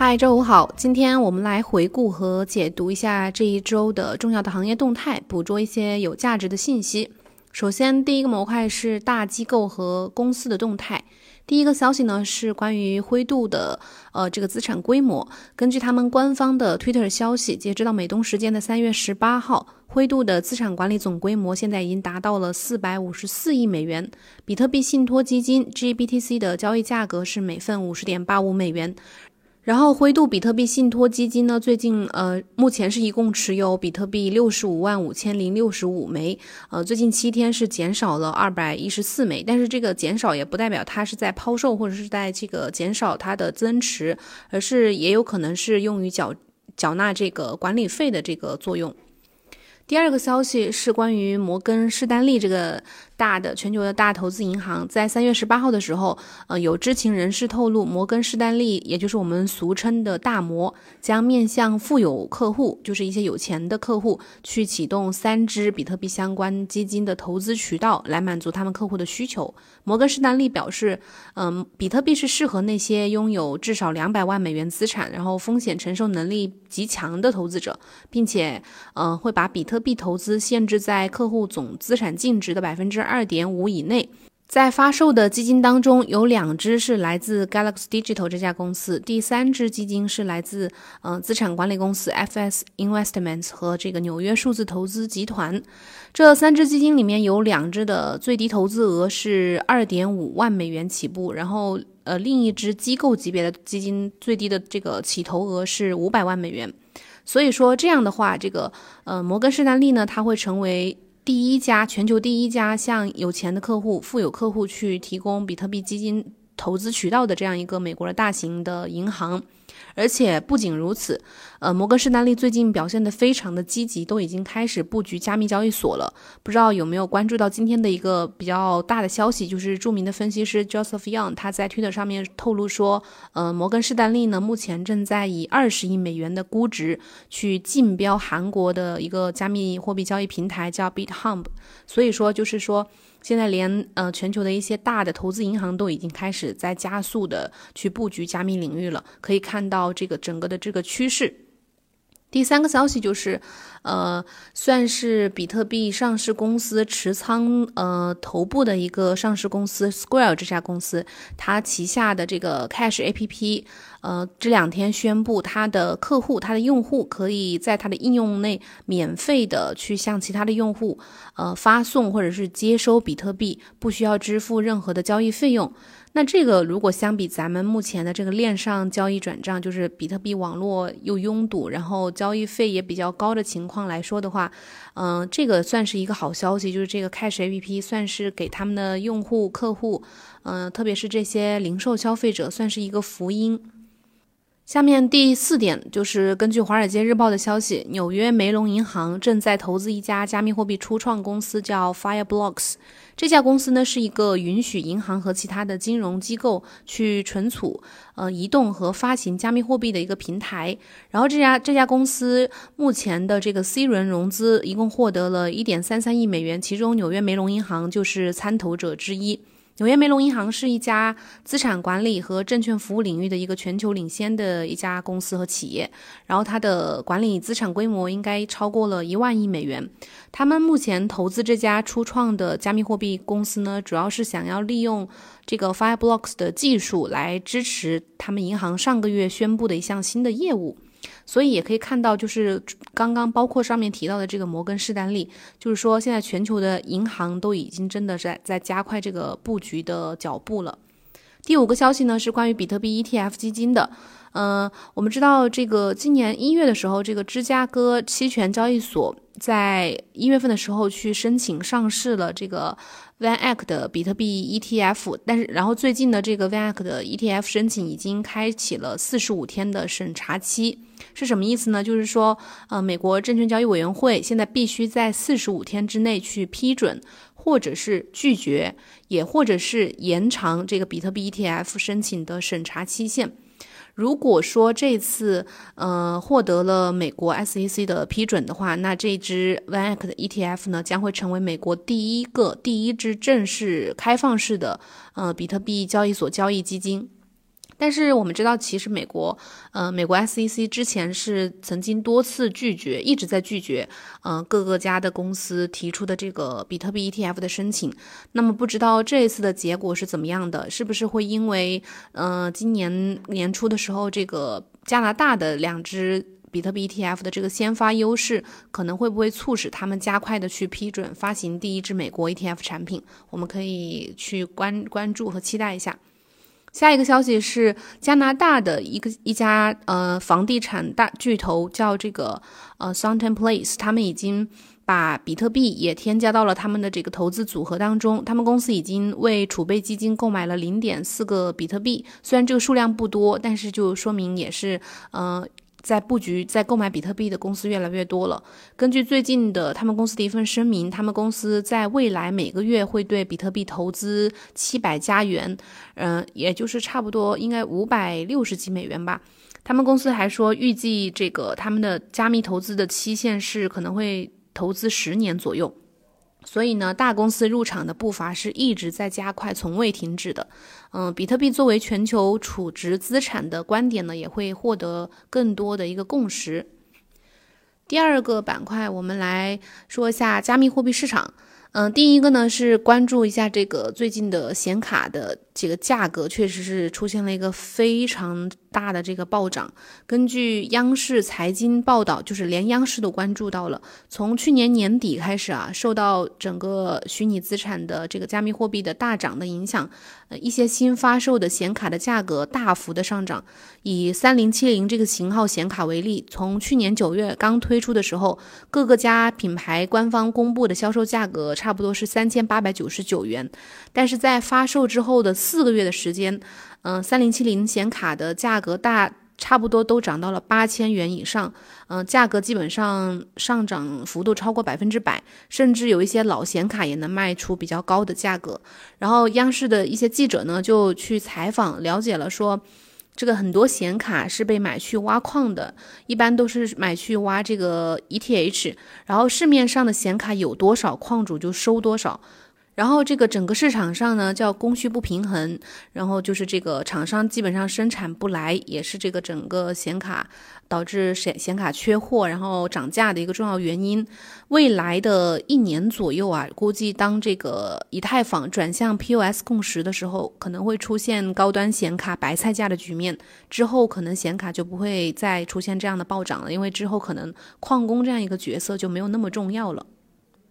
嗨，周五好，今天我们来回顾和解读一下这一周的重要的行业动态，捕捉一些有价值的信息。首先，第一个模块是大机构和公司的动态。第一个消息呢是关于灰度的呃这个资产规模。根据他们官方的 Twitter 消息，截止到美东时间的三月十八号，灰度的资产管理总规模现在已经达到了四百五十四亿美元。比特币信托基金 GBTC 的交易价格是每份五十点八五美元。然后灰度比特币信托基金呢，最近呃，目前是一共持有比特币六十五万五千零六十五枚，呃，最近七天是减少了二百一十四枚，但是这个减少也不代表它是在抛售或者是在这个减少它的增持，而是也有可能是用于缴缴纳这个管理费的这个作用。第二个消息是关于摩根士丹利这个。大的全球的大投资银行在三月十八号的时候，呃，有知情人士透露，摩根士丹利，也就是我们俗称的大摩，将面向富有客户，就是一些有钱的客户，去启动三支比特币相关基金的投资渠道，来满足他们客户的需求。摩根士丹利表示，嗯，比特币是适合那些拥有至少两百万美元资产，然后风险承受能力极强的投资者，并且，嗯，会把比特币投资限制在客户总资产净值的百分之二。二点五以内，在发售的基金当中，有两只是来自 Galaxy Digital 这家公司，第三只基金是来自呃资产管理公司 FS Investments 和这个纽约数字投资集团。这三只基金里面有两只的最低投资额是二点五万美元起步，然后呃另一支机构级别的基金最低的这个起投额是五百万美元。所以说这样的话，这个呃摩根士丹利呢，它会成为。第一家全球第一家向有钱的客户、富有客户去提供比特币基金投资渠道的这样一个美国的大型的银行。而且不仅如此，呃，摩根士丹利最近表现的非常的积极，都已经开始布局加密交易所了。不知道有没有关注到今天的一个比较大的消息，就是著名的分析师 Joseph Young 他在 Twitter 上面透露说，呃，摩根士丹利呢目前正在以二十亿美元的估值去竞标韩国的一个加密货币交易平台叫 BitHub。所以说，就是说。现在连呃全球的一些大的投资银行都已经开始在加速的去布局加密领域了，可以看到这个整个的这个趋势。第三个消息就是，呃，算是比特币上市公司持仓呃头部的一个上市公司 Square 这家公司，它旗下的这个 Cash A P P，呃，这两天宣布它的客户、它的用户可以在它的应用内免费的去向其他的用户呃发送或者是接收比特币，不需要支付任何的交易费用。那这个如果相比咱们目前的这个链上交易转账，就是比特币网络又拥堵，然后交易费也比较高的情况来说的话，嗯，这个算是一个好消息，就是这个 Cash A P P 算是给他们的用户客户，嗯，特别是这些零售消费者，算是一个福音。下面第四点就是根据《华尔街日报》的消息，纽约梅隆银行正在投资一家加密货币初创公司，叫 Fireblocks。这家公司呢是一个允许银行和其他的金融机构去存储、呃移动和发行加密货币的一个平台。然后这家这家公司目前的这个 C 轮融资一共获得了一点三三亿美元，其中纽约梅隆银行就是参投者之一。纽约梅隆银行是一家资产管理和证券服务领域的一个全球领先的一家公司和企业，然后它的管理资产规模应该超过了一万亿美元。他们目前投资这家初创的加密货币公司呢，主要是想要利用这个 Fireblocks 的技术来支持他们银行上个月宣布的一项新的业务。所以也可以看到，就是刚刚包括上面提到的这个摩根士丹利，就是说现在全球的银行都已经真的在在加快这个布局的脚步了。第五个消息呢是关于比特币 ETF 基金的。嗯，我们知道这个今年一月的时候，这个芝加哥期权交易所在一月份的时候去申请上市了这个。VanEck 的比特币 ETF，但是然后最近的这个 VanEck 的 ETF 申请已经开启了四十五天的审查期，是什么意思呢？就是说，呃，美国证券交易委员会现在必须在四十五天之内去批准，或者是拒绝，也或者是延长这个比特币 ETF 申请的审查期限。如果说这次呃获得了美国 SEC 的批准的话，那这支 VanEck 的 ETF 呢将会成为美国第一个第一支正式开放式的呃比特币交易所交易基金。但是我们知道，其实美国，呃，美国 SEC 之前是曾经多次拒绝，一直在拒绝，呃，各个家的公司提出的这个比特币 ETF 的申请。那么不知道这一次的结果是怎么样的？是不是会因为，呃，今年年初的时候，这个加拿大的两只比特币 ETF 的这个先发优势，可能会不会促使他们加快的去批准发行第一支美国 ETF 产品？我们可以去关关注和期待一下。下一个消息是加拿大的一个一家呃房地产大巨头叫这个呃 s u n t o n Place，他们已经把比特币也添加到了他们的这个投资组合当中。他们公司已经为储备基金购买了零点四个比特币，虽然这个数量不多，但是就说明也是嗯。在布局、在购买比特币的公司越来越多了。根据最近的他们公司的一份声明，他们公司在未来每个月会对比特币投资七百加元，嗯，也就是差不多应该五百六十几美元吧。他们公司还说，预计这个他们的加密投资的期限是可能会投资十年左右。所以呢，大公司入场的步伐是一直在加快，从未停止的。嗯，比特币作为全球储值资产的观点呢，也会获得更多的一个共识。第二个板块，我们来说一下加密货币市场。嗯，第一个呢是关注一下这个最近的显卡的这个价格，确实是出现了一个非常。大的这个暴涨，根据央视财经报道，就是连央视都关注到了。从去年年底开始啊，受到整个虚拟资产的这个加密货币的大涨的影响，呃，一些新发售的显卡的价格大幅的上涨。以三零七零这个型号显卡为例，从去年九月刚推出的时候，各个家品牌官方公布的销售价格差差不多是三千八百九十九元，但是在发售之后的四个月的时间。嗯，三零七零显卡的价格大差不多都涨到了八千元以上，嗯，价格基本上上涨幅度超过百分之百，甚至有一些老显卡也能卖出比较高的价格。然后央视的一些记者呢就去采访了解了，说这个很多显卡是被买去挖矿的，一般都是买去挖这个 ETH，然后市面上的显卡有多少，矿主就收多少。然后这个整个市场上呢，叫供需不平衡，然后就是这个厂商基本上生产不来，也是这个整个显卡导致显显卡缺货，然后涨价的一个重要原因。未来的一年左右啊，估计当这个以太坊转向 POS 共识的时候，可能会出现高端显卡白菜价的局面。之后可能显卡就不会再出现这样的暴涨了，因为之后可能矿工这样一个角色就没有那么重要了。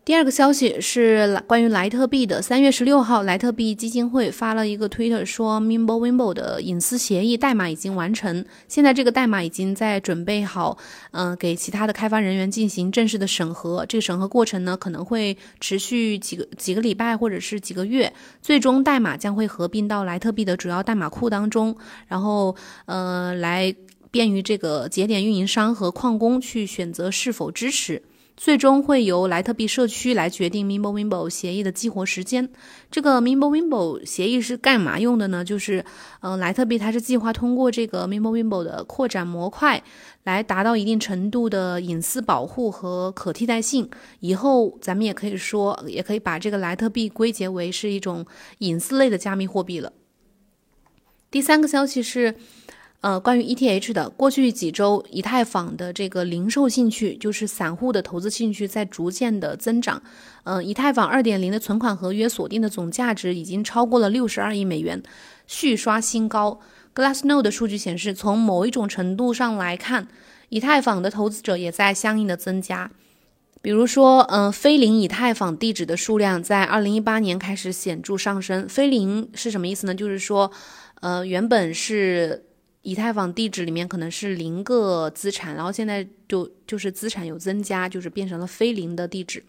第二个消息是关于莱特币的。三月十六号，莱特币基金会发了一个推特，说 Mimblewimble 的隐私协议代码已经完成，现在这个代码已经在准备好，嗯，给其他的开发人员进行正式的审核。这个审核过程呢，可能会持续几个几个礼拜或者是几个月，最终代码将会合并到莱特币的主要代码库当中，然后，呃，来便于这个节点运营商和矿工去选择是否支持。最终会由莱特币社区来决定 Mimblewimble 协议的激活时间。这个 Mimblewimble 协议是干嘛用的呢？就是，嗯，莱特币它是计划通过这个 Mimblewimble 的扩展模块，来达到一定程度的隐私保护和可替代性。以后咱们也可以说，也可以把这个莱特币归结为是一种隐私类的加密货币了。第三个消息是。呃，关于 ETH 的，过去几周，以太坊的这个零售兴趣，就是散户的投资兴趣，在逐渐的增长。嗯，以太坊2.0的存款合约锁定的总价值已经超过了62亿美元，续刷新高。Glassnode 的数据显示，从某一种程度上来看，以太坊的投资者也在相应的增加。比如说，嗯，非零以太坊地址的数量在2018年开始显著上升。非零是什么意思呢？就是说，呃，原本是。以太坊地址里面可能是零个资产，然后现在就就是资产有增加，就是变成了非零的地址。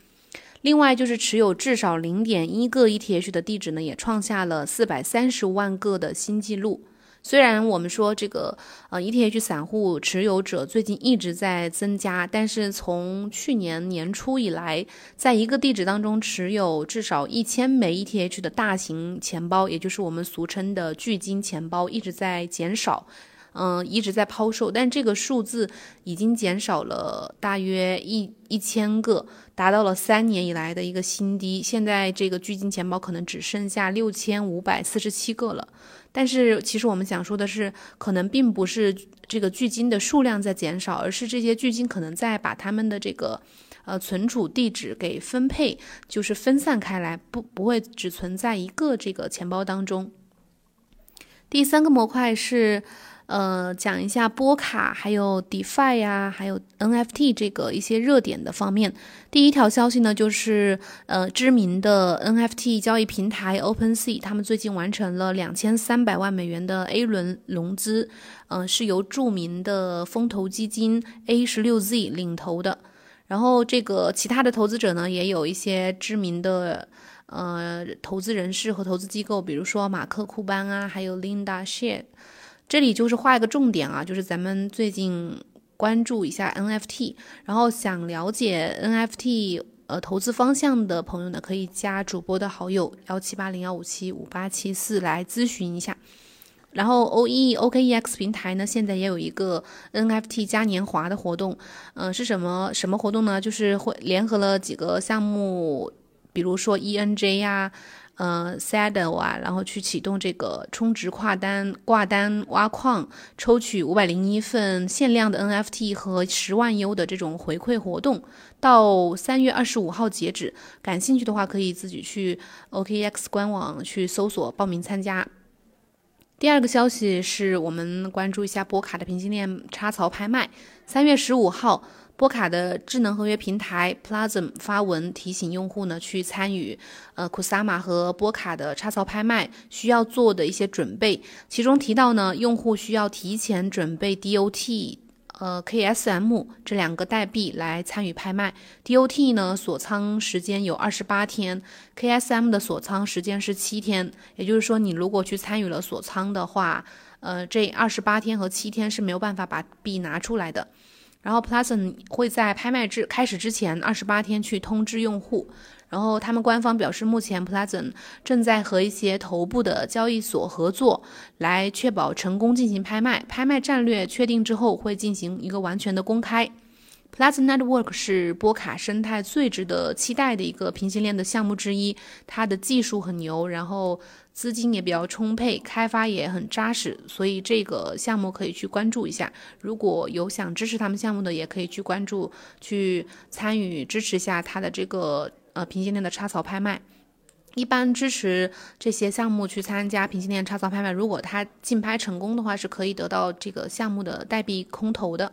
另外就是持有至少零点一个 ETH 的地址呢，也创下了四百三十万个的新纪录。虽然我们说这个呃 ETH 散户持有者最近一直在增加，但是从去年年初以来，在一个地址当中持有至少一千枚 ETH 的大型钱包，也就是我们俗称的巨金钱包，一直在减少。嗯，一直在抛售，但这个数字已经减少了大约一一千个，达到了三年以来的一个新低。现在这个巨金钱包可能只剩下六千五百四十七个了。但是其实我们想说的是，可能并不是这个巨金的数量在减少，而是这些巨金可能在把他们的这个呃存储地址给分配，就是分散开来，不不会只存在一个这个钱包当中。第三个模块是。呃，讲一下波卡，还有 DeFi 呀，还有 NFT 这个一些热点的方面。第一条消息呢，就是呃，知名的 NFT 交易平台 OpenSea，他们最近完成了两千三百万美元的 A 轮融资，嗯，是由著名的风投基金 A 十六 Z 领投的。然后这个其他的投资者呢，也有一些知名的呃投资人士和投资机构，比如说马克库班啊，还有 Linda She。这里就是画一个重点啊，就是咱们最近关注一下 NFT，然后想了解 NFT 呃投资方向的朋友呢，可以加主播的好友幺七八零幺五七五八七四来咨询一下。然后 OE OKEX 平台呢，现在也有一个 NFT 嘉年华的活动，嗯，是什么什么活动呢？就是会联合了几个项目，比如说 ENJ 呀。呃，Saddle 啊，然后去启动这个充值跨单挂单挖矿，抽取五百零一份限量的 NFT 和十万 U 的这种回馈活动，到三月二十五号截止。感兴趣的话，可以自己去 OKX 官网去搜索报名参加。第二个消息是我们关注一下波卡的平行链插槽拍卖，三月十五号。波卡的智能合约平台 Plasm 发文提醒用户呢，去参与呃 Kusama 和波卡的插槽拍卖需要做的一些准备。其中提到呢，用户需要提前准备 DOT 呃 KSM 这两个代币来参与拍卖。DOT 呢锁仓时间有二十八天，KSM 的锁仓时间是七天。也就是说，你如果去参与了锁仓的话，呃，这二十八天和七天是没有办法把币拿出来的。然后 Plasm 会在拍卖之开始之前二十八天去通知用户。然后他们官方表示，目前 Plasm 正在和一些头部的交易所合作，来确保成功进行拍卖。拍卖战略确定之后，会进行一个完全的公开。Plasm Network 是波卡生态最值得期待的一个平行链的项目之一，它的技术很牛，然后。资金也比较充沛，开发也很扎实，所以这个项目可以去关注一下。如果有想支持他们项目的，也可以去关注、去参与支持一下他的这个呃平行链的插槽拍卖。一般支持这些项目去参加平行链插槽拍卖，如果他竞拍成功的话，是可以得到这个项目的代币空投的。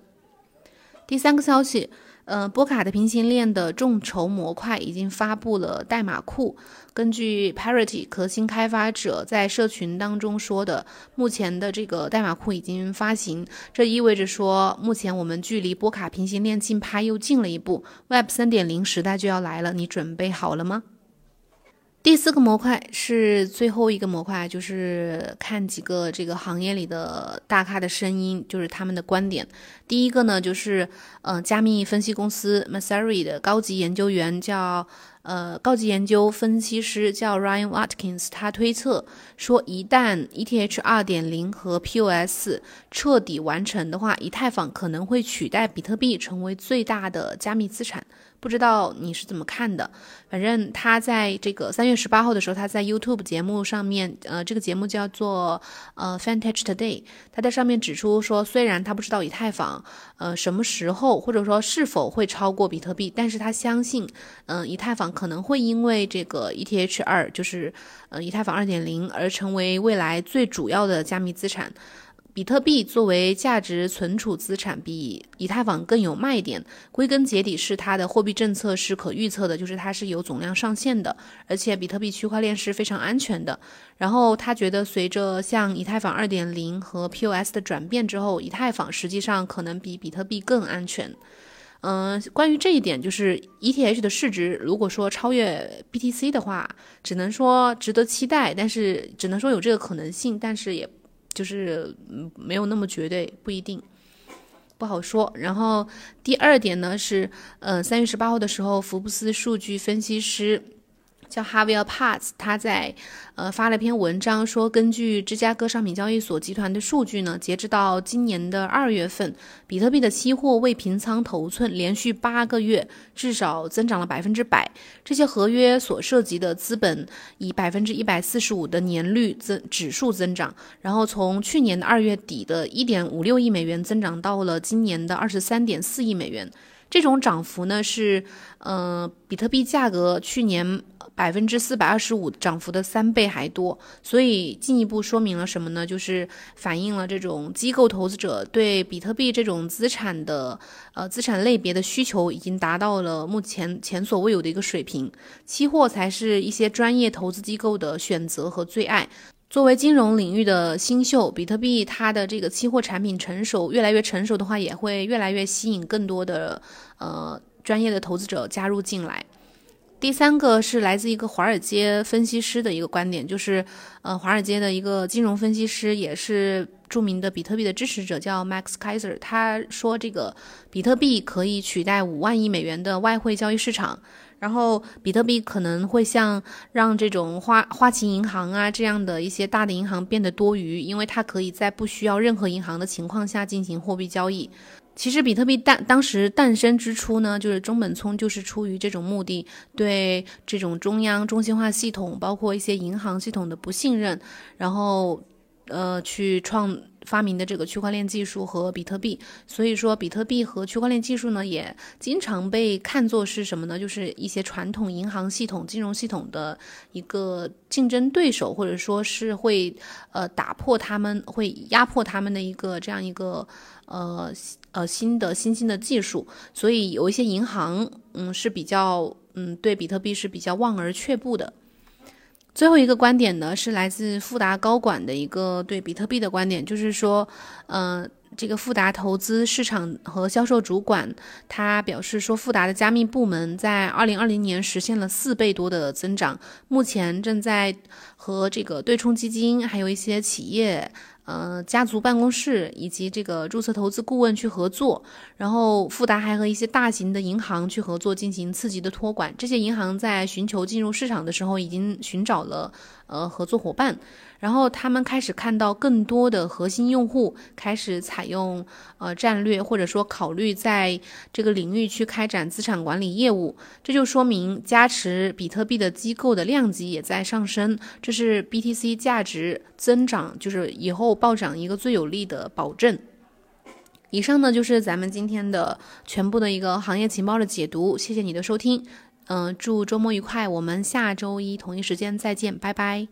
第三个消息。呃，波卡的平行链的众筹模块已经发布了代码库。根据 Parity 核心开发者在社群当中说的，目前的这个代码库已经发行，这意味着说，目前我们距离波卡平行链竞拍又近了一步。Web 三点零时代就要来了，你准备好了吗？第四个模块是最后一个模块，就是看几个这个行业里的大咖的声音，就是他们的观点。第一个呢，就是呃，加密分析公司 Masari 的高级研究员叫呃高级研究分析师叫 Ryan Watkins，他推测说，一旦 ETH 二点零和 POS 彻底完成的话，以太坊可能会取代比特币成为最大的加密资产。不知道你是怎么看的？反正他在这个三月十八号的时候，他在 YouTube 节目上面，呃，这个节目叫做呃 Fantage Today，他在上面指出说，虽然他不知道以太坊呃什么时候或者说是否会超过比特币，但是他相信，嗯，以太坊可能会因为这个 ETH 二，就是呃以太坊二点零而成为未来最主要的加密资产。比特币作为价值存储资产，比以太坊更有卖点。归根结底是它的货币政策是可预测的，就是它是有总量上限的，而且比特币区块链是非常安全的。然后他觉得，随着像以太坊二点零和 POS 的转变之后，以太坊实际上可能比比特币更安全。嗯，关于这一点，就是 ETH 的市值如果说超越 BTC 的话，只能说值得期待，但是只能说有这个可能性，但是也。就是没有那么绝对，不一定，不好说。然后第二点呢是，呃，三月十八号的时候，福布斯数据分析师叫 Javier Paz，他在呃发了篇文章说，根据芝加哥商品交易所集团的数据呢，截止到今年的二月份，比特币的期货未平仓头寸连续八个月至少增长了百分之百，这些合约所涉及的资本以百分之一百四十五的年率增指数增长，然后从去年的二月底的一点五六亿美元增长到了今年的二十三点四亿美元。这种涨幅呢是，呃，比特币价格去年百分之四百二十五涨幅的三倍还多，所以进一步说明了什么呢？就是反映了这种机构投资者对比特币这种资产的，呃，资产类别的需求已经达到了目前前所未有的一个水平，期货才是一些专业投资机构的选择和最爱。作为金融领域的新秀，比特币它的这个期货产品成熟，越来越成熟的话，也会越来越吸引更多的呃专业的投资者加入进来。第三个是来自一个华尔街分析师的一个观点，就是呃华尔街的一个金融分析师，也是著名的比特币的支持者，叫 Max Kaiser。他说，这个比特币可以取代五万亿美元的外汇交易市场。然后，比特币可能会像让这种花花旗银行啊这样的一些大的银行变得多余，因为它可以在不需要任何银行的情况下进行货币交易。其实，比特币诞当时诞生之初呢，就是中本聪就是出于这种目的，对这种中央中心化系统，包括一些银行系统的不信任，然后。呃，去创发明的这个区块链技术和比特币，所以说比特币和区块链技术呢，也经常被看作是什么呢？就是一些传统银行系统、金融系统的一个竞争对手，或者说是会呃打破他们、会压迫他们的一个这样一个呃呃新的新兴的技术。所以有一些银行，嗯，是比较嗯对比特币是比较望而却步的。最后一个观点呢，是来自富达高管的一个对比特币的观点，就是说，嗯，这个富达投资市场和销售主管他表示说，富达的加密部门在二零二零年实现了四倍多的增长，目前正在和这个对冲基金还有一些企业。呃，家族办公室以及这个注册投资顾问去合作，然后富达还和一些大型的银行去合作进行次级的托管。这些银行在寻求进入市场的时候，已经寻找了呃合作伙伴。然后他们开始看到更多的核心用户开始采用呃战略，或者说考虑在这个领域去开展资产管理业务，这就说明加持比特币的机构的量级也在上升，这是 BTC 价值增长，就是以后暴涨一个最有力的保证。以上呢就是咱们今天的全部的一个行业情报的解读，谢谢你的收听，嗯，祝周末愉快，我们下周一同一时间再见，拜拜。